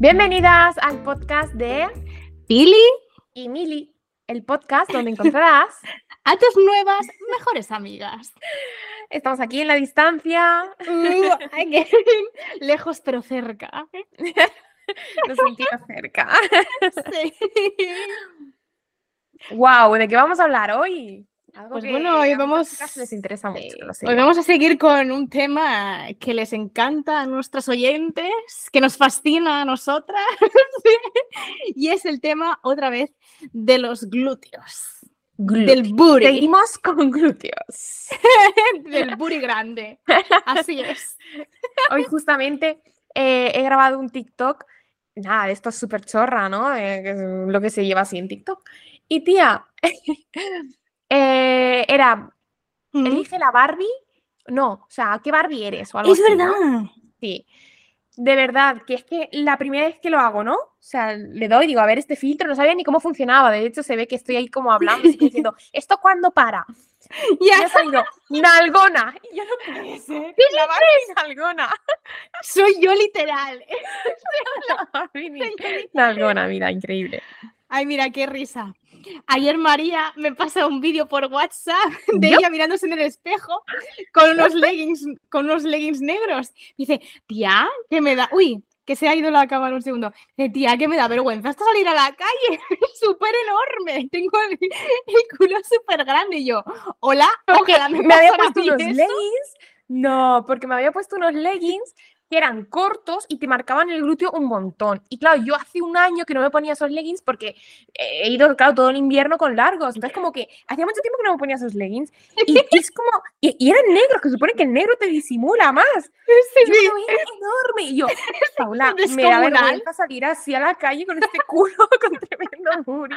Bienvenidas al podcast de Pili y Mili, el podcast donde encontrarás a tus nuevas mejores amigas. Estamos aquí en la distancia. Uh, Lejos pero cerca. Nos sentimos cerca. Sí. Wow, ¿de qué vamos a hablar hoy? Algo Pues que bueno, hoy vamos- les interesa mucho. Hoy vamos a seguir con un tema que les encanta a nuestras oyentes, que nos fascina a nosotras, y es el tema otra vez de los glúteos, del booty, Seguimos con glúteos. del booty grande. Así es. Hoy justamente eh, he grabado un TikTok. Nada, de esto es súper chorra, ¿no? Eh, lo que se lleva así en TikTok. Y tía, eh, era, elige la Barbie. No, o sea, ¿qué Barbie eres? O algo Es así, ¿no? verdad. Sí. De verdad, que es que la primera vez que lo hago, ¿no? O sea, le doy, digo, a ver este filtro, no sabía ni cómo funcionaba. De hecho, se ve que estoy ahí como hablando, así diciendo, ¿esto cuándo para? Y ha salido, Nalgona. Y yo no puede ser. La Barbie Nalgona. soy yo literal. La Barbie ni- Nalgona, mira, increíble. Ay, mira, qué risa. Ayer María me pasa un vídeo por WhatsApp de ¿Yo? ella mirándose en el espejo con unos leggings, con unos leggings negros. Dice, tía, que me da. Uy, que se ha ido la cámara un segundo. Dice, tía, que me da vergüenza hasta salir a la calle. Súper enorme. Tengo el, el culo súper grande. Y yo, hola, ojalá me, Me había puesto unos eso". leggings. No, porque me había puesto unos leggings que eran cortos y te marcaban el glúteo un montón. Y claro, yo hace un año que no me ponía esos leggings porque eh, he ido, claro, todo el invierno con largos. Entonces, como que hacía mucho tiempo que no me ponía esos leggings. Y, y es como, y, y eran negros, que se supone que el negro te disimula más. Sí, yo veía enorme. Y yo, Paula, me da vergüenza salir así a la calle con este culo, con tremendo booty.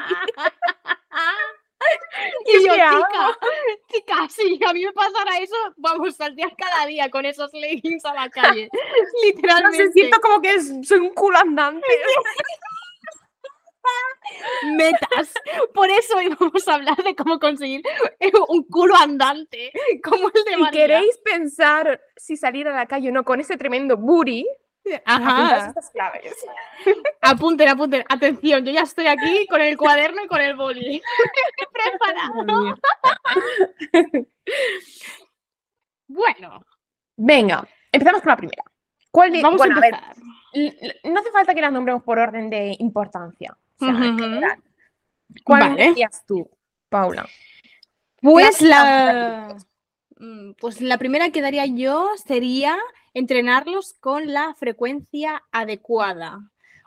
Y yo, chica, chica, si a mí me pasara eso, vamos, saldría cada día con esos leggings a la calle. No Literalmente. sé, siento como que es- soy un culo andante. metas. Por eso hoy vamos a hablar de cómo conseguir un culo andante, como el de Si María. queréis pensar si salir a la calle o no con ese tremendo booty, Ajá. estas claves. Apunten, apunten. Atención, yo ya estoy aquí con el cuaderno y con el boli. Preparado. Bueno, Venga, empezamos con la primera. ¿Cuál de- vamos bueno, a a ver, empezar. l- no hace falta que las nombremos por orden de importancia. O sea. ¿Cuál Vale. decías tú, Paula? Pues la, mm, pues la primera que daría yo sería entrenarlos con la frecuencia adecuada.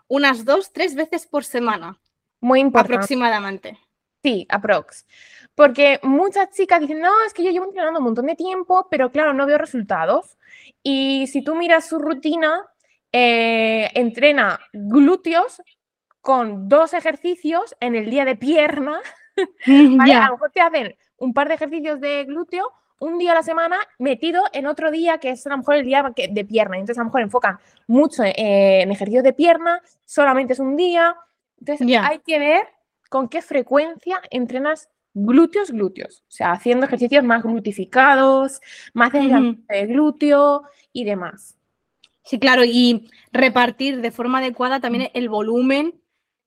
Unas dos, tres veces por semana, Muy importante. aproximadamente. Sí, aprox. Porque muchas chicas dicen, no, es que yo llevo entrenando un montón de tiempo, pero claro, no veo resultados. Y si tú miras su rutina, eh, entrena glúteos con dos ejercicios en el día de pierna. ¿vale? A lo mejor te hacen un par de ejercicios de glúteo un día a la semana metido en otro día que es a lo mejor el día de pierna. Entonces a lo mejor enfocan mucho eh, en ejercicios de pierna, solamente es un día. Entonces hay que ver con qué frecuencia entrenas glúteos, glúteos. O sea, haciendo ejercicios más glutificados, más de, de glúteo y demás. Sí, claro, y repartir de forma adecuada también el volumen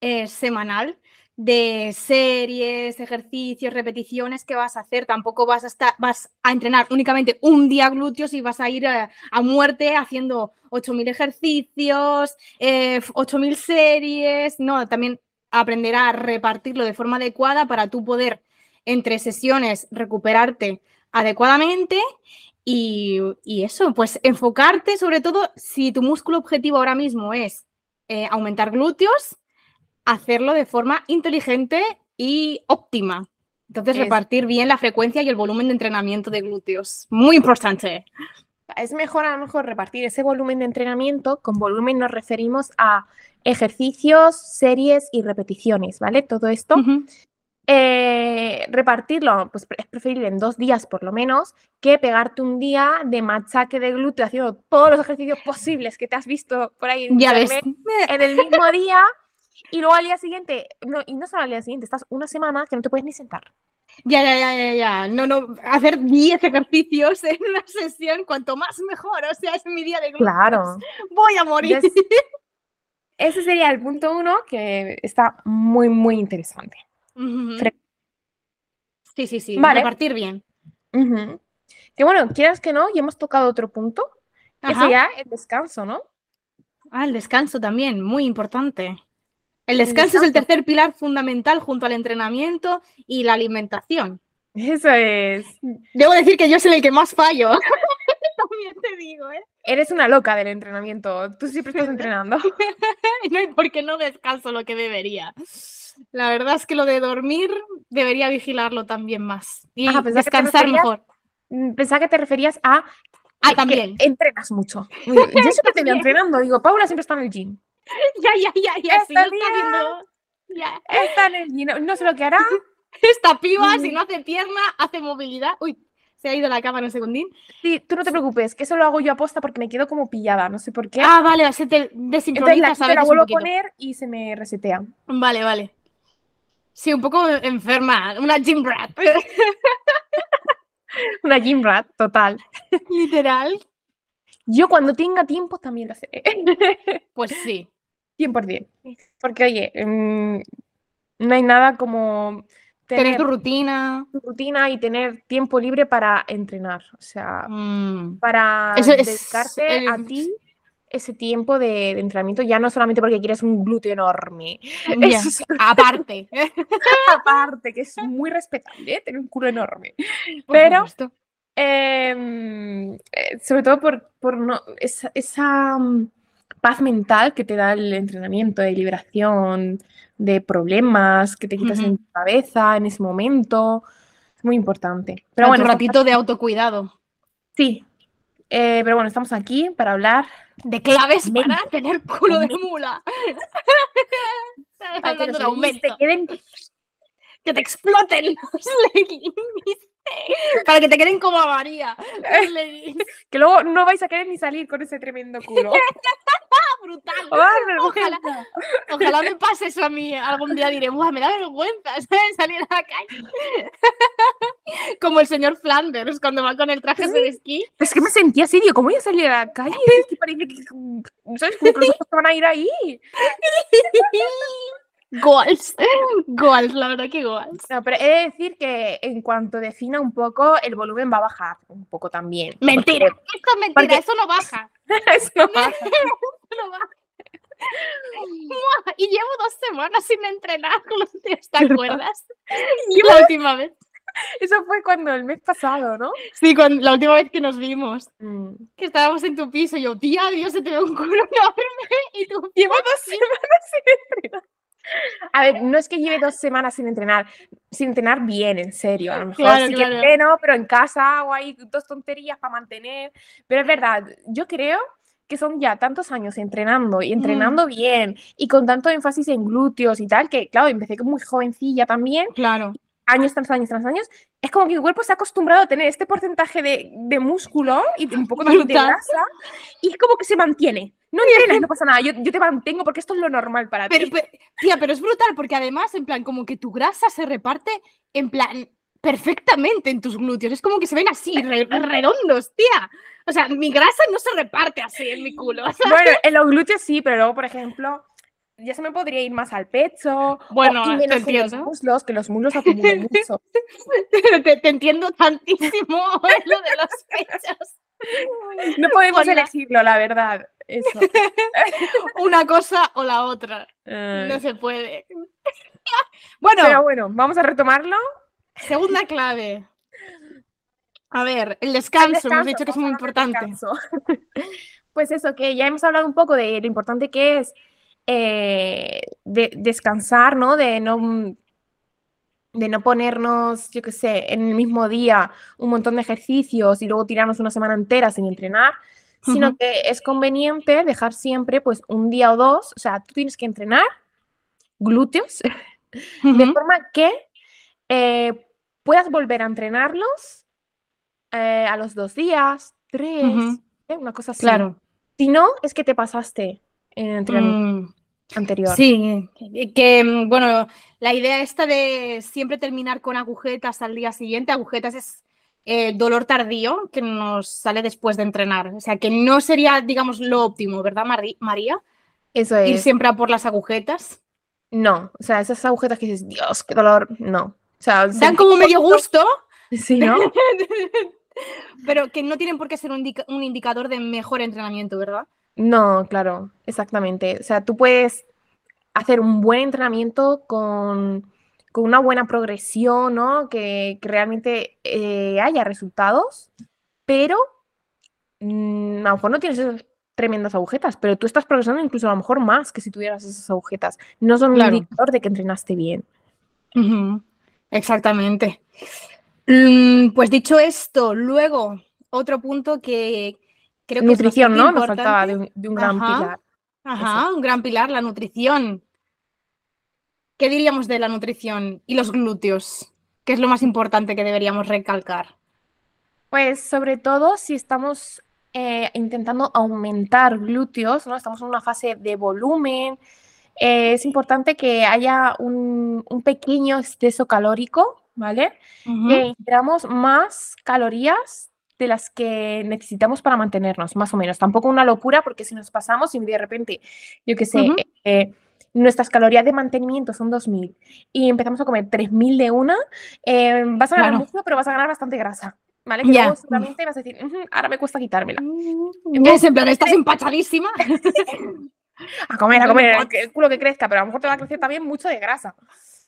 eh, semanal de series, ejercicios, repeticiones que vas a hacer. Tampoco vas a, estar, vas a entrenar únicamente un día glúteos y vas a ir a, a muerte haciendo 8.000 ejercicios, eh, f- 8.000 series. No, también aprender a repartirlo de forma adecuada para tú poder entre sesiones recuperarte adecuadamente y, y eso, pues enfocarte sobre todo si tu músculo objetivo ahora mismo es eh, aumentar glúteos, hacerlo de forma inteligente y óptima. Entonces, Es- repartir bien la frecuencia y el volumen de entrenamiento de glúteos. Muy importante. Es mejor a lo mejor repartir ese volumen de entrenamiento. Con volumen nos referimos a ejercicios, series y repeticiones, ¿vale? Todo esto. Eh, repartirlo, pues es preferible en dos días por lo menos, que pegarte un día de machaque de glúteo haciendo todos los ejercicios posibles que te has visto por ahí en Ya ves. internet en el mismo día y luego al día siguiente, no, y no solo al día siguiente, estás una semana que no te puedes ni sentar. Ya, ya, ya, ya, ya. No, no, hacer 10 ejercicios en una sesión, cuanto más mejor. O sea, es mi día de glúteos. Claro. Voy a morir. Entonces, ese sería el punto uno que está muy, muy interesante. Sí, sí, sí. Vale. Repartir bien. Que bueno, quieras que no, ya hemos tocado otro punto, que sería el descanso, ¿no? Ah, el descanso también, muy importante. El descanso es el tercer pilar fundamental junto al entrenamiento y la alimentación. Eso es. Debo decir que yo soy el que más fallo. También te digo, ¿eh? Eres una loca del entrenamiento. Tú siempre estás entrenando. No, porque no descanso lo que debería. La verdad es que lo de dormir debería vigilarlo también más. Y Ah, que descansar mejor. Mm, Pensaba que te referías a Ah, que también. entrenas mucho. Yo siempre te veo También. entrenando. Digo, Paula siempre está en el gym. Ya, ya, ya, ya. sí, lo está haciendo- ya. Está en el gym. No, no sé lo que hará. Esta piba, si no hace pierna, hace movilidad. Uy, se ha ido la cámara un segundín. Sí, tú no te preocupes, que eso lo hago yo aposta porque me quedo como pillada. No sé por qué. Ah, vale, se te Entonces la, vuelvo a poner y se me resetea. Vale, vale. Sí, un poco enferma, una gym rat. Una gym rat, total. Literal. Yo cuando tenga tiempo también lo haré. Pues sí. 100%. Porque, oye, mm, no hay nada como Tener tener tu rutina. tu rutina y tener tiempo libre para entrenar. O sea, Mm. para Eso es dedicarte a el- ti ese tiempo de, de entrenamiento, ya no solamente porque quieres un glúteo enorme. Es Aparte. aparte, que es muy respetable, ¿eh? tener un culo enorme. Por Pero-. Em, eh, sobre todo por, por no, esa, esa, paz mental que te da el entrenamiento de liberación de problemas que te quitas en Ujú. tu cabeza en ese momento. Es muy importante. Pero Pero bueno, un ratito de autocuidado. Sí, eh, pero bueno, estamos aquí para hablar. De claves para tener culo de mula. Para que los te queden Que te exploten los leggings. Para que te queden como a María. Que luego no vais a querer ni salir con ese tremendo culo. Brutal. ¡Ah, Ojalá, ojalá me pase eso a mí. Algún día diré, Buah, me da vergüenza ¿sabes? salir a la calle. Como el señor Flanders cuando va con el traje de esquí. Es que me sentía así, digo, ¿cómo voy a salir a la calle? Es que parece que, ¿sabes? Como que los ojos van a ir ahí. Goals. Goals, la verdad que goals. No, pero he de decir que en cuanto defina un poco, el volumen va a bajar un poco también. Mentira. Esto es mentira, porque- eso no baja. eso no baja. eso no baja. Y llevo dos semanas sin entrenar ¿te acuerdas? La última vez. Eso fue cuando el mes pasado, ¿no? Sí, cuando, la última vez que nos vimos. Mm. Que estábamos en tu piso y yo, tía, Dios, se te ve un culo enorme. Y tú, Llevo dos semanas sin entrenar. A ver, no es que lleve dos semanas sin entrenar, sin entrenar bien, en serio. A lo mejor Claro, sí claro. que entreno, pero en casa hago ahí dos tonterías para mantener. Pero es verdad, yo creo que son ya tantos años entrenando y entrenando bien y con tanto énfasis en glúteos y tal, que claro, empecé muy jovencilla también, Claro. años tras años tras años, es como que mi cuerpo se ha acostumbrado a tener este porcentaje de, de músculo y un poco de, de grasa y es como que se mantiene. No entrenas, no pasa nada, yo, yo te mantengo porque esto es lo normal para Pero, ti. pe- tía, pero es brutal porque además, en plan, como que tu grasa se reparte en plan perfectamente en tus glúteos. Es como que se ven así, re- redondos, tía. O sea, mi grasa no se reparte así en mi culo. o Bueno, en los glúteos sí, pero luego, por ejemplo, ya se me podría ir más al pecho. o- Bueno, y te en los entiendo. muslos, que los muslos acumulan mucho. te, te entiendo tantísimo en lo de los pechos. No podemos Hola. elegirlo, la verdad. Eso. Una cosa o la otra. Eh, No se puede. Bueno, Pero bueno, vamos a retomarlo. segunda clave. A ver, el descanso, hemos Descanso, dicho que es muy importante. Pues eso, que ya hemos hablado un poco de lo importante que es eh, de, descansar, ¿no? De no, de no ponernos, yo qué sé, en el mismo día un montón de ejercicios y luego tirarnos una semana entera sin entrenar, sino que es conveniente dejar siempre pues un día o dos, o sea, tú tienes que entrenar glúteos de forma que eh, puedas volver a entrenarlos eh, a los dos días, tres. ¿eh? una cosa así. Claro. Si no, es que te pasaste en el entrenamiento Mm, anterior. Sí, que- que mm, bueno, la idea esta de siempre terminar con agujetas al día siguiente, agujetas es eh, dolor tardío que nos sale después de entrenar. O sea, que no sería, digamos, lo óptimo, ¿verdad, Mari- María? Eso Ir es. siempre a por las agujetas. No, o sea, esas agujetas que dices, Dios, qué dolor. No. O sea, Dan como medio gusto- gusto, Sí, ¿no? pero que no tienen por qué ser un, indica- un indicador de mejor entrenamiento, ¿verdad? No, claro, exactamente. O sea, tú puedes hacer un buen entrenamiento con, con una buena progresión, ¿no? Que, que realmente eh, haya resultados, pero mm, a lo mejor no tienes esas tremendas agujetas, pero tú estás progresando incluso a lo mejor más que si tuvieras esas agujetas. No son un indicador de que entrenaste bien. Exactamente. Mm, Pues dicho esto, luego otro punto que creo que es Nutrición, ¿no? bastante Nos faltaba de importante. un, de un gran Ajá. pilar. Ajá, un gran pilar, la nutrición. ¿Qué diríamos de la nutrición y los glúteos? ¿Qué es lo más importante que deberíamos recalcar? Pues sobre todo si estamos eh, intentando aumentar glúteos, ¿no? Estamos en una fase de volumen. eh, es importante que haya un, un pequeño exceso calórico, ¿vale? Que ingiramos más calorías de las que necesitamos para mantenernos, más o menos. Tampoco una locura, porque si nos pasamos y de repente, yo qué sé, nuestras calorías de mantenimiento son 2.000 y empezamos a comer 3.000 de una, eh, vas a ganar músculo, pero vas a ganar bastante grasa, ¿vale? Que luego seguramente vas a decir, "Ujú, ahora me cuesta quitármela. Es en plan, estás empachadísima. A comer, a comer, el culo que crezca, pero a lo mejor te va a crecer también mucho de grasa.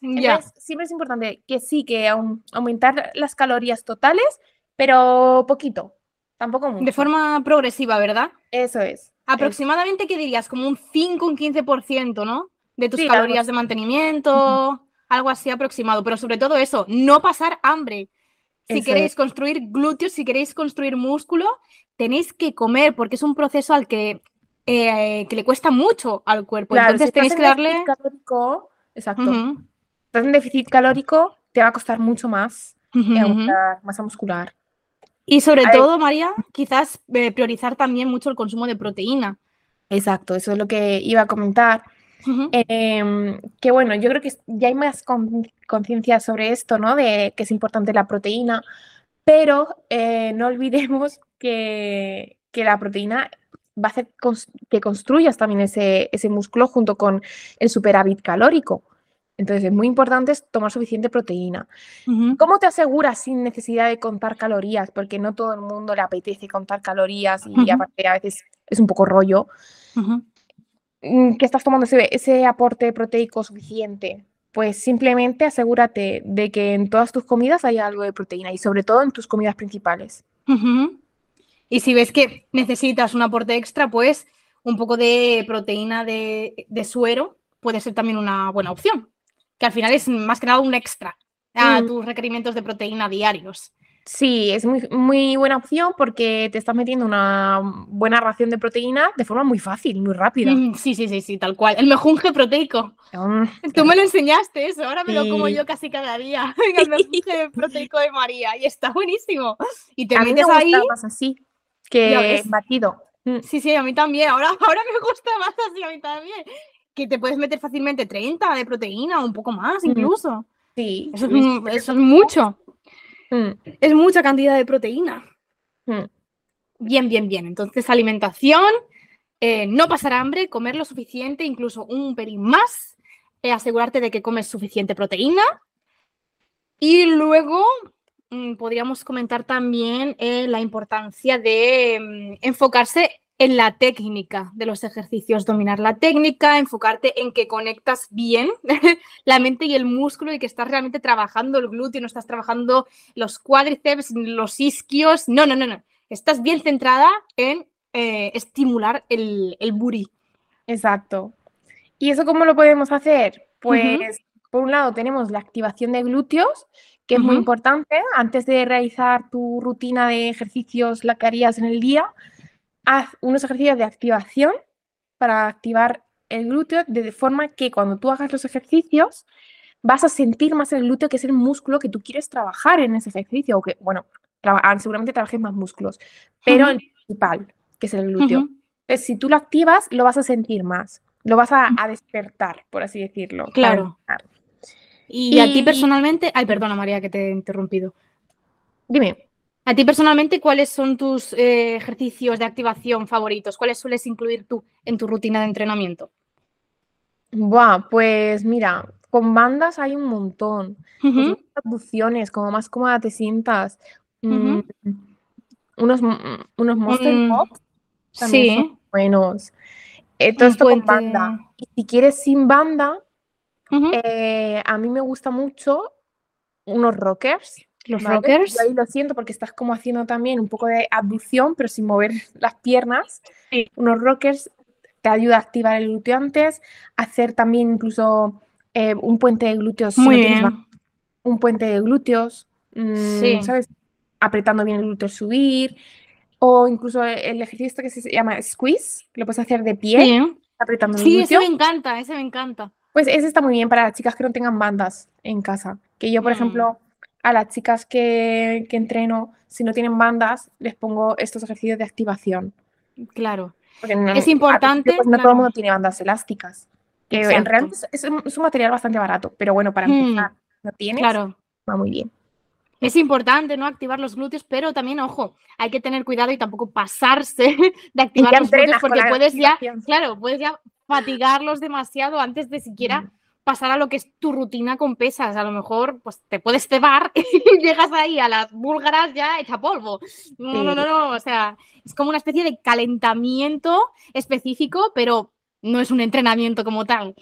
Entonces, siempre es importante que sí, que aum- aumentar las calorías totales, pero poquito, tampoco mucho. De forma progresiva, ¿verdad? Eso es. Aproximadamente, ¿qué dirías? Como un 5, un 15%, ¿no? De tus Sí, calorías de mantenimiento, algo así aproximado. Pero sobre todo eso, no pasar hambre. Si Eso queréis es. construir glúteos, si queréis construir músculo, tenéis que comer porque es un proceso al que, eh, que le cuesta mucho al cuerpo. Claro, Entonces tenéis en que darle... calórico, exacto. Ujú, Estás en déficit calórico, te va a costar mucho más eh, masa muscular. Y sobre A ver. todo, María, quizás eh, priorizar también mucho el consumo de proteína. Exacto, eso es lo que iba a comentar. Em, que bueno, yo creo que ya hay más con- conciencia sobre esto, ¿no? De que es importante la proteína, pero eh, no olvidemos que, que la proteína va a hacer que construyas también ese, ese músculo junto con el superávit calórico. Entonces es muy importante tomar suficiente proteína. ¿Cómo te aseguras sin necesidad de contar calorías? Porque no todo el mundo le apetece contar calorías y aparte a veces es un poco rollo que estás tomando ese, ese aporte proteico suficiente? Pues simplemente asegúrate de que en todas tus comidas haya algo de proteína y sobre todo en tus comidas principales. Y si ves que necesitas un aporte extra, pues un poco de proteína de, de suero puede ser también una buena opción, que al final es más que nada un extra a Mm. tus requerimientos de proteína diarios. Sí, es muy, muy buena opción porque te estás metiendo una buena ración de proteína de forma muy fácil, muy rápida. Sí, sí, sí, sí, tal cual. El mejunje proteico. Mm, Tú me lo enseñaste eso, ahora me lo como yo casi cada día. El mejunje proteico de María y está buenísimo. Y te a mí me metes gusta ahí. más así que batido. Mm, Sí, sí, a mí también. Ahora, ahora me gusta más así, a mí también. Que te puedes meter fácilmente 30 de proteína o un poco más Mm. incluso. Sí, es, eso es mucho. Mm, Es mucha cantidad de proteína. mm. Bien, bien, bien. Entonces, alimentación, eh, no pasar hambre, comer lo suficiente, incluso un pelín más, eh, asegurarte de que comes suficiente proteína. Y luego mm, podríamos comentar también eh, la importancia de enfocarse en la técnica de los ejercicios, dominar la técnica, enfocarte en que conectas bien la mente y el músculo y que estás realmente trabajando el glúteo, no estás trabajando los cuádriceps, los isquios, no, no, no, no. Estás bien centrada en eh, estimular el, el booty. Exacto. ¿Y eso cómo lo podemos hacer? Pues, por un lado, tenemos la activación de glúteos, que es muy importante. Antes de realizar tu rutina de ejercicios, la que harías en el día, haz unos ejercicios de activación para activar el glúteo de forma que cuando tú hagas los ejercicios, vas a sentir más el glúteo, que es el músculo que tú quieres trabajar en ese ejercicio, o que, bueno, traba- ah, seguramente trabajes más músculos, pero el principal, que es el glúteo. Entonces, si tú lo activas, lo vas a sentir más, lo vas a, a despertar, por así decirlo. Claro. empezar. Y, a ti Y- personalmente, ay, perdona María que te he interrumpido. Dime. A ti personalmente, ¿cuáles son tus eh, ejercicios de activación favoritos? ¿Cuáles sueles incluir tú en tu rutina de entrenamiento? Buah, pues mira, con bandas hay un montón. Pues Ujú, unas abducciones, como más cómoda te sientas. Mm, unos, mm, unos Monster Un- Pops también son buenos. Eh, todo esto con banda. Y si quieres sin banda, eh, a mí me gusta mucho unos rockers. Los ¿vale? rockers. Yo ahí lo siento porque estás como haciendo también un poco de abducción, pero sin mover las piernas. Sí. Unos rockers te ayuda a activar el glúteo antes, hacer también incluso eh, un puente de glúteos. si Muy no bien. un puente de glúteos, mm, Sí. ¿sabes? Apretando bien el glúteo, subir. O incluso el ejercicio este que se llama squeeze, que lo puedes hacer de pie, Sí, apretando el sí, ese glúteo. me encanta, ese me encanta. Pues ese está muy bien para las chicas que no tengan bandas en casa. Que yo, por Mm. ejemplo, a las chicas que, que entreno, si no tienen bandas, les pongo estos ejercicios de activación. Claro. Porque no- Es importante, pues, no todo el mundo tiene bandas elásticas. Que en realidad es, un, es un material bastante barato, pero bueno, para Mm, empezar, no tienes, Claro. va muy bien. Es importante, ¿no? Activar los glúteos, pero también, ojo, hay que tener cuidado y tampoco pasarse de activar los glúteos porque puedes ya, claro, puedes ya fatigarlos demasiado antes de siquiera Mm. Pasar a lo que es tu rutina con pesas. A lo mejor, pues te puedes cebar y llegas ahí a las búlgaras ya hecha polvo. No, no, no, no. O sea, es como una especie de calentamiento específico, pero no es un entrenamiento como tal.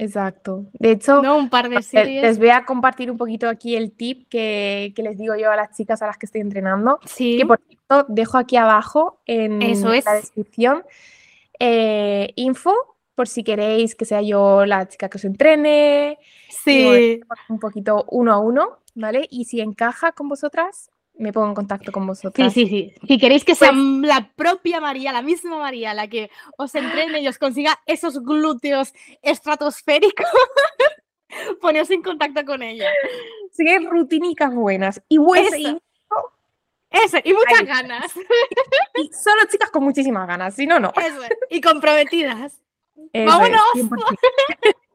Exacto. De hecho, No, un par de Eh, series. Les voy a compartir un poquito aquí el tip que, que les digo yo a las chicas a las que estoy entrenando. Sí. Que por cierto, dejo aquí abajo en Eso es. la descripción eh, info por si queréis que sea yo la chica que os entrene. Sí. un poquito uno a uno, ¿vale? Y si encaja con vosotras, me pongo en contacto con Sí, vosotras. sí, sí. Si queréis que sea Pues- la propia María, la misma María, la que os entrene y os consiga esos glúteos estratosféricos, poneos en contacto con ella. Sí que rutinicas buenas y buenas Eso. Eso, y muchas Ahí. ganas. y solo chicas con muchísimas ganas, si no, no. Eso, y comprometidas. ¡Vámonos! 100%.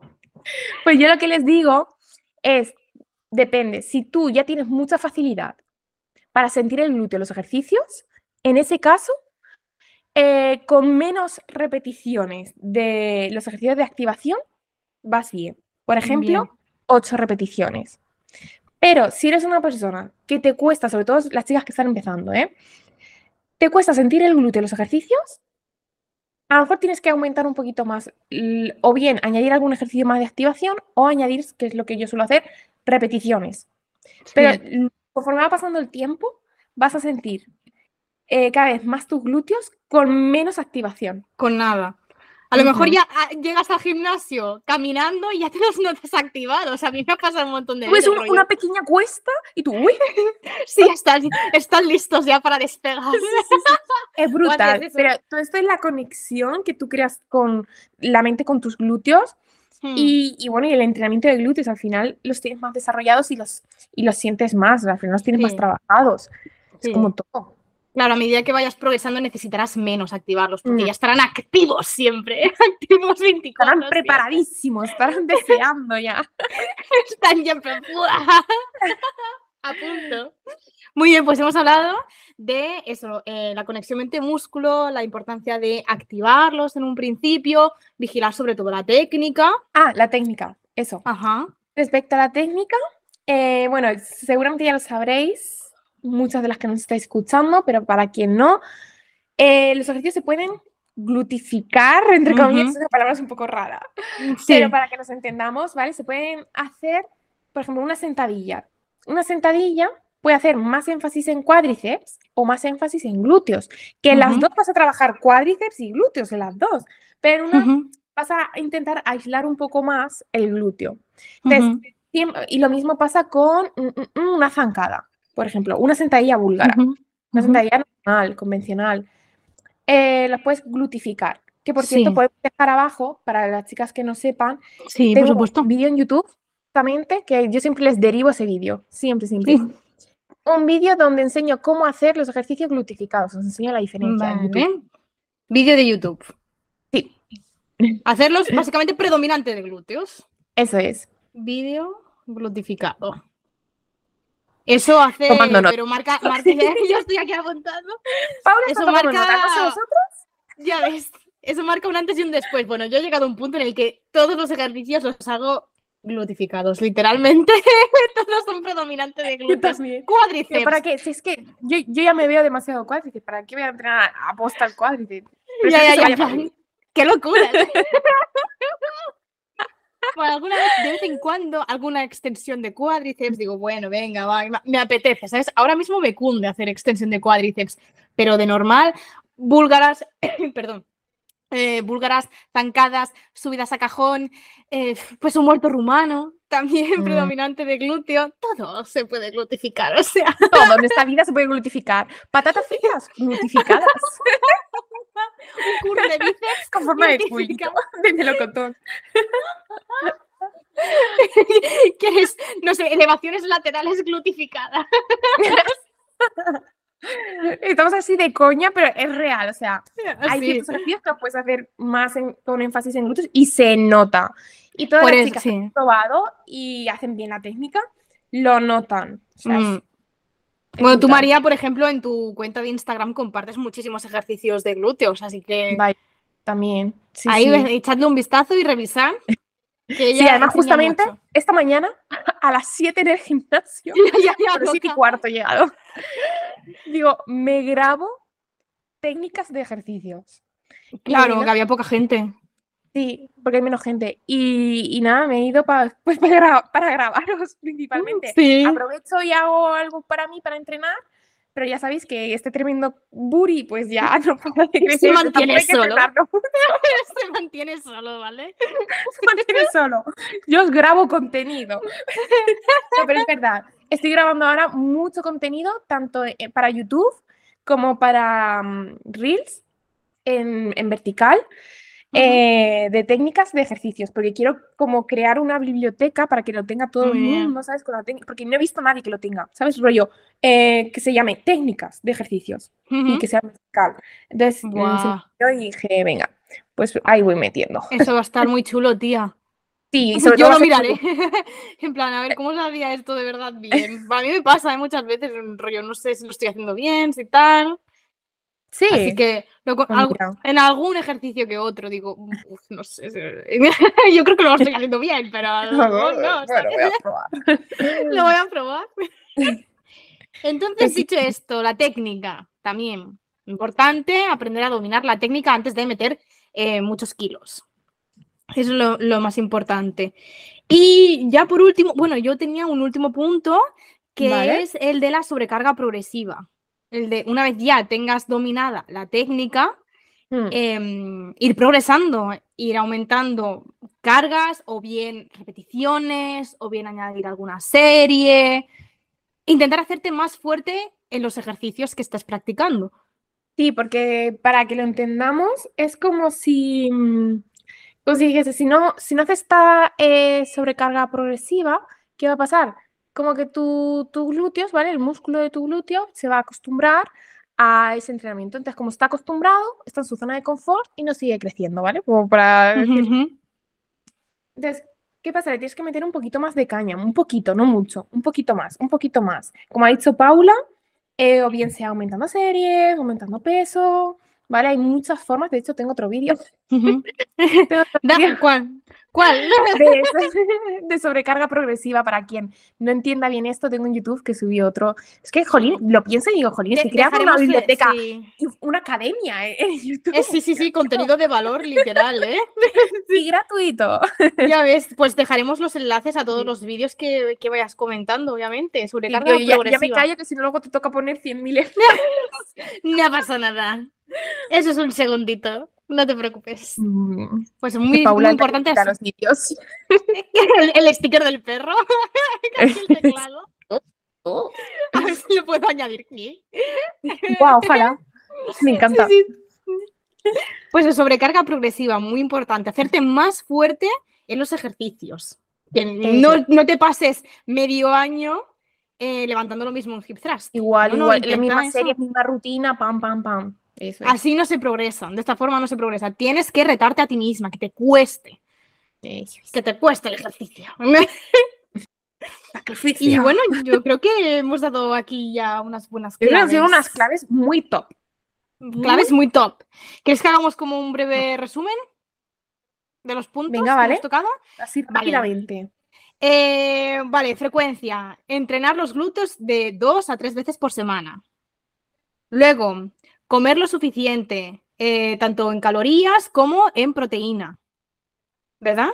Pues yo lo que les digo es, depende, si tú ya tienes mucha facilidad para sentir el glúteo en los ejercicios, en ese caso, eh, con menos repeticiones de los ejercicios de activación, vas bien. Por ejemplo, Bien. 8 repeticiones. Pero si eres una persona que te cuesta, sobre todo las chicas que están empezando, ¿eh? te cuesta sentir el glúteo en los ejercicios, a lo mejor tienes que aumentar un poquito más, o bien añadir algún ejercicio más de activación, o añadir, que es lo que yo suelo hacer, repeticiones. Pero Sí. l- conforme va pasando el tiempo, vas a sentir eh, cada vez más tus glúteos con menos activación. Con nada. A lo mejor ya ah, llegas al gimnasio caminando y ya te los notas activados. A mí me ha pasado un montón de veces. un- rollo, una pequeña cuesta y tú, uy, Sí, están, están listos ya para despegar. Es brutal, eso. pero todo esto es la conexión que tú creas con la mente, con tus glúteos Hmm. y, y bueno, y el entrenamiento de glúteos al final los tienes más desarrollados y los, y los sientes más, al final los tienes más Sí. trabajados. Sí. Es como todo. Claro, a medida que vayas progresando necesitarás menos activarlos porque Mm. ya estarán activos siempre, activos 24. Estarán preparadísimos, estarán deseando ya. Están ya a punto. Muy bien, pues hemos hablado de eso, eh, la conexión mente-músculo, la importancia de activarlos en un principio, vigilar sobre todo la técnica. Ah, la técnica, eso. Ajá. Respecto a la técnica, eh, bueno, seguramente ya lo sabréis, muchas de las que nos estáis escuchando, pero para quien no, eh, los ejercicios se pueden glutificar, entre comillas, esa palabra es un poco rara, Sí. pero para que nos entendamos, ¿vale? Se pueden hacer, por ejemplo, una sentadilla. Una sentadilla puede hacer más énfasis en cuádriceps o más énfasis en glúteos, que en las dos vas a trabajar cuádriceps y glúteos, en las dos, pero una vas a intentar aislar un poco más el glúteo. Entonces, Y lo mismo pasa con mm, mm, mm, una zancada, por ejemplo, una sentadilla búlgara, una sentadilla normal, convencional. Eh, la puedes glutificar, que por cierto Sí. podemos dejar abajo, para las chicas que no sepan, Sí, por supuesto. un vídeo en YouTube, justamente, que yo siempre les derivo ese vídeo, siempre, siempre. Sí. Un vídeo donde enseño cómo hacer los ejercicios glutificados, os enseño la diferencia. Vale. Vídeo de YouTube. Sí, Hacerlos básicamente predominante de glúteos. eso es. Vídeo glutificado. Eso hace, pero marca, marca yo estoy aquí apuntando. Paula Eso marca- nota, no sé vosotros. Ya ves, eso marca un antes y un después. Bueno, yo he llegado a un punto en el que todos los ejercicios los hago glutificados, literalmente. todos son predominantes de glúteos. Cuádriceps. ¿Para qué? Si es que yo, yo ya me veo demasiado cuádriceps, ¿para qué voy a entrenar a aposta al cuádriceps? Ya, ya, ya, ¡Qué locura! De vez en cuando, alguna extensión de cuádriceps, digo, bueno, venga, va, me- apetece, ¿sabes? Ahora mismo me cunde hacer extensión de cuádriceps, pero de normal, búlgaras, perdón, eh, búlgaras, zancadas, subidas a cajón, eh, pues un muerto rumano, también Mm. predominante de glúteo, todo se puede glutificar, o sea, Todo en esta vida se puede glutificar. Patatas fritas, glutificadas. un curry de bíceps Con forma de culito. De melocotón. ¿Quieres, no sé, elevaciones laterales glutificadas? Estamos así de coña, pero es real. O sea, hay ciertos ejercicios que puedes hacer más en- con énfasis en glúteos y se nota. Y todas Por las eso, chicas que han probado y hacen bien la técnica, lo notan. O sea, es- Mm. es Bueno, tú. María, por ejemplo, en tu cuenta de Instagram compartes muchísimos ejercicios de glúteos, así que también. Sí, ahí sí. echadle un vistazo y revisad. Que Sí, además, justamente mucho. esta mañana a las 7 en el gimnasio, Ya, ya, a las 7 y cuarto llegado. Digo, me grabo técnicas de ejercicios. Claro, Elena. que había poca gente. Sí, porque hay menos gente. Y, y nada, me he ido pa- pues, para, gra- para grabaros principalmente. Sí. Aprovecho y hago algo para mí, para entrenar, pero ya sabéis que este tremendo booty, pues ya no para de crecer. entonces mantiene solo. Se mantiene solo, ¿vale? se mantiene solo. Yo os grabo contenido. No, pero es verdad, estoy grabando ahora mucho contenido, tanto eh, para YouTube como para mm, Reels en, en vertical. Eh, de técnicas de ejercicios, porque quiero como crear una biblioteca para que lo tenga todo el mundo, ¿sabes? Con la técnica- porque no he visto a nadie que lo tenga, ¿sabes? Rollo, eh, que se llame técnicas de ejercicios y que sea vertical. Entonces, mm, se me Guau. ocurrió y dije, venga, pues ahí voy metiendo. Eso va a estar muy chulo, tía. Sí, sobre Yo todo lo miraré. en plan, a ver, ¿cómo se hacía esto de verdad bien? A mí me pasa ¿eh? muchas veces, rollo, no sé si lo estoy haciendo bien, si tal. Sí, Así que lo algo- en algún ejercicio que otro digo, "Uf, no sé. Yo creo que lo estoy haciendo bien, pero a lo mejor no, Bueno, voy a probar. Lo voy a probar. Entonces, dicho esto, la técnica también. Importante aprender a dominar la técnica antes de meter eh, muchos kilos. Eso es lo, lo más importante. Y ya por último, bueno, yo tenía un último punto que Vale. es el de la sobrecarga progresiva. El de una vez ya tengas dominada la técnica, Mm. em, ir progresando, ir aumentando cargas o bien repeticiones o bien añadir alguna serie. Intentar hacerte más fuerte en los ejercicios que estás practicando. Sí, porque para que lo entendamos, es como si, mm, como si dijese, si no, si no haces esta eh, sobrecarga progresiva, ¿qué va a pasar? Como que tu, tu glúteos, ¿vale? El músculo de tu glúteo se va a acostumbrar a ese entrenamiento. Entonces, como está acostumbrado, está en su zona de confort y no sigue creciendo, ¿vale? Como para decir-. Entonces, ¿qué pasa? Le tienes que meter un poquito más de caña, un poquito, no mucho, un poquito más, un poquito más. Como ha dicho Paula, eh, o bien sea aumentando series, aumentando peso, ¿vale? Hay muchas formas, de hecho tengo otro Da- vídeo ¿Cuál? ¿Cuál? de, sobrecarga progresiva para quien no entienda bien esto, tengo en YouTube que subí otro. Es que, jolín, lo pienso y digo, jolín, estoy creando una biblioteca, sí. una academia eh, en YouTube. Eh, sí, sí, sí, contenido de valor literal, ¿eh? y gratuito. Ya ves, pues dejaremos los enlaces a todos Sí. los vídeos que, que vayas comentando, obviamente. Sobre Y carga yo ya, me progresiva. callo que si no luego te toca poner 100.000 euros. No pasa nada. Eso es un segundito. No te preocupes. Mm, Pues muy, muy importante es los vídeos. el, el sticker del perro. Casi el teclado. A ver si lo puedo añadir aquí. Guau, ojalá. Me encanta. Sí, sí. Pues sobrecarga progresiva, muy importante. Hacerte más fuerte en los ejercicios. Que no, no te pases medio año eh, levantando lo mismo en hip thrust. Igual, No, no, igual, la misma eso. serie, misma rutina, pam, pam, pam. Eso es. Así no se progresa. De esta forma no se progresa. Tienes que retarte a ti misma, que te cueste. eso es. Que te cueste el ejercicio. Y bueno, yo creo que hemos dado aquí ya unas buenas Yo que claves. sido unas claves muy top. Claves muy top. ¿Quieres que hagamos como un breve resumen de los puntos Venga, que vale. hemos tocado? Así Vale. rápidamente. Eh, vale, frecuencia. Entrenar los glúteos de dos a tres veces por semana. Luego, comer lo suficiente, eh, tanto en calorías como en proteína. ¿Verdad?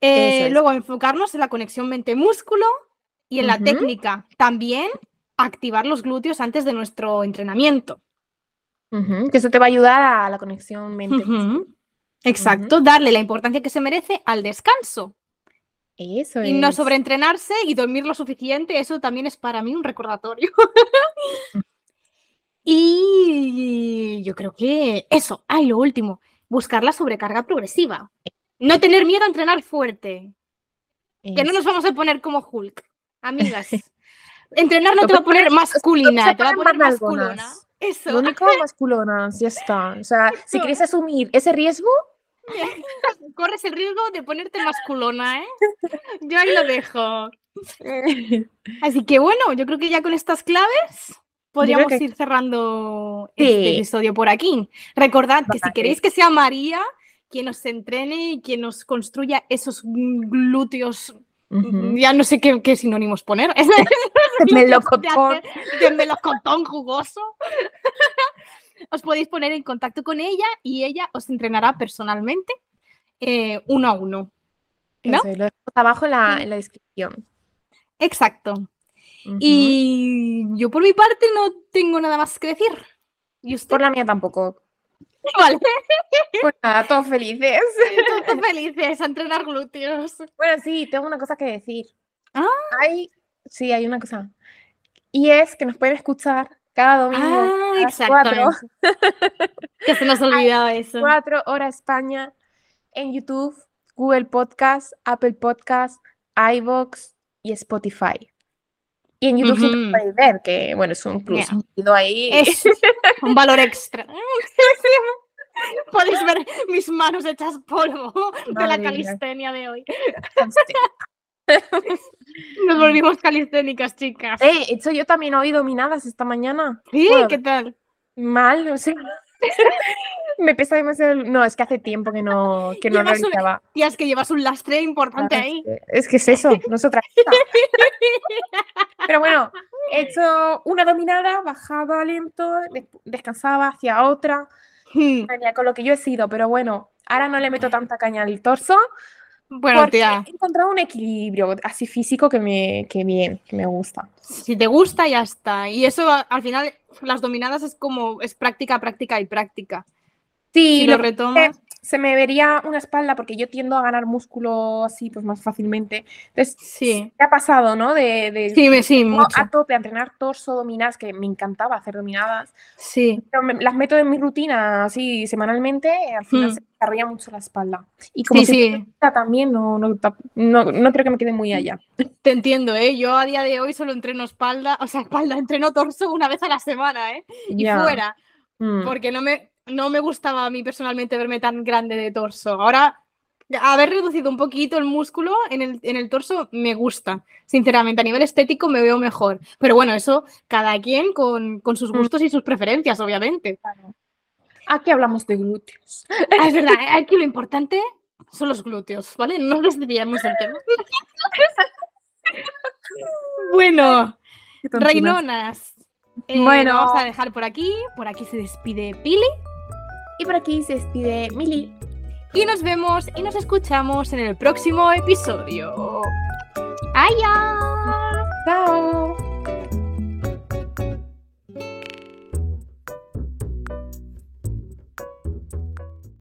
Eh, es. Luego, enfocarnos en la conexión mente-músculo y en la técnica. También activar los glúteos antes de nuestro entrenamiento. Que eso te va a ayudar a la conexión mente. Ujú. Exacto, darle la importancia que se merece al descanso. Eso Y no es. sobreentrenarse y dormir lo suficiente, eso también es para mí un recordatorio. y yo creo que eso, ay, lo último, buscar la sobrecarga progresiva. No tener miedo a entrenar fuerte, que no nos vamos a poner como Hulk, amigas. Entrenar no te va a poner masculina, te va a poner más nalgonas. Eso. Lo único masculonas, ya está. O sea, si quieres asumir ese riesgo, Corres el riesgo de ponerte masculona, ¿eh? Yo ahí lo dejo. Así que bueno, yo creo que ya con estas claves podríamos que- ir cerrando Sí. este episodio por aquí. Recordad que si queréis que sea María quien nos entrene y quien nos construya esos glúteos, ya no sé qué, qué sinónimos poner. melocotón. De hacer- de melocotón jugoso. Os podéis poner en contacto con ella y ella os entrenará personalmente eh, uno a uno. ¿No? Eso, lo dejamos abajo en la, en la descripción. Exacto. Y yo por mi parte no tengo nada más que decir. ¿Y usted? por la mía tampoco. Vale, Pues nada, todos felices. todos felices a entrenar glúteos. Bueno, sí, tengo una cosa que decir. Ah. Hay, sí, hay una cosa. Y es que nos pueden escuchar cada domingo Ah, a las cuatro. Que se nos olvidaba eso. 4 horas España en YouTube, Google Podcast, Apple Podcast, iVoox y Spotify. Y en YouTube sí Ujú. podéis ver que, bueno, es un plus ahí. Es un valor extra. Podéis ver mis manos hechas polvo de la mía. calistenia de hoy. Nos volvimos calisténicas, chicas. Eh, he hecho yo también hoy dominadas esta mañana. Sí, bueno. ¿qué tal? Mal, no sé. Me pesa demasiado. el- No, es que hace tiempo que no, que no Llevas un- realizaba. Tía, es que llevas un lastre importante ahí. Es que, es eso, no es otra cosa. Pero bueno, he hecho una dominada, bajaba lento, des- descansaba hacia otra, Hmm, con lo que yo he sido, pero bueno, ahora no le meto tanta caña al torso Bueno, porque tía, he encontrado un equilibrio así físico que me que bien, que me gusta. si te gusta, ya está. Y eso al final, las dominadas es como, es práctica, práctica y práctica. Sí, Si lo lo retomas. se me vería una espalda porque yo tiendo a ganar músculo así pues más fácilmente. Entonces, Sí, ¿qué ha pasado, no? De, de sí, me, sí, mucho. a tope a entrenar torso, dominadas, que me encantaba hacer dominadas. Sí, pero me- las meto en mi rutina así semanalmente, al final Mm. se desarrolla mucho la espalda. Y como sí, si sí. también no, no, no, no creo que me quede muy allá. Te entiendo, ¿eh? Yo a día de hoy solo entreno espalda, o sea, espalda, entreno torso una vez a la semana, ¿eh? Y fuera, Mm. porque no me, no me gustaba a mí personalmente verme tan grande de torso. Ahora, haber reducido un poquito el músculo en el, en el torso me gusta, sinceramente. A nivel estético me veo mejor. Pero bueno, eso cada quien con, con sus Mm. gustos y sus preferencias, obviamente. Aquí hablamos de glúteos. Ah, es verdad, ¿eh? aquí lo importante son los glúteos, ¿vale? No nos desviamos del tema. bueno. Reinonas. eh, Bueno. vamos a dejar por aquí. Por aquí se despide Pili. Y por aquí se despide Mili. Y nos vemos y nos escuchamos en el próximo episodio. ¡Ay, ya! Chao.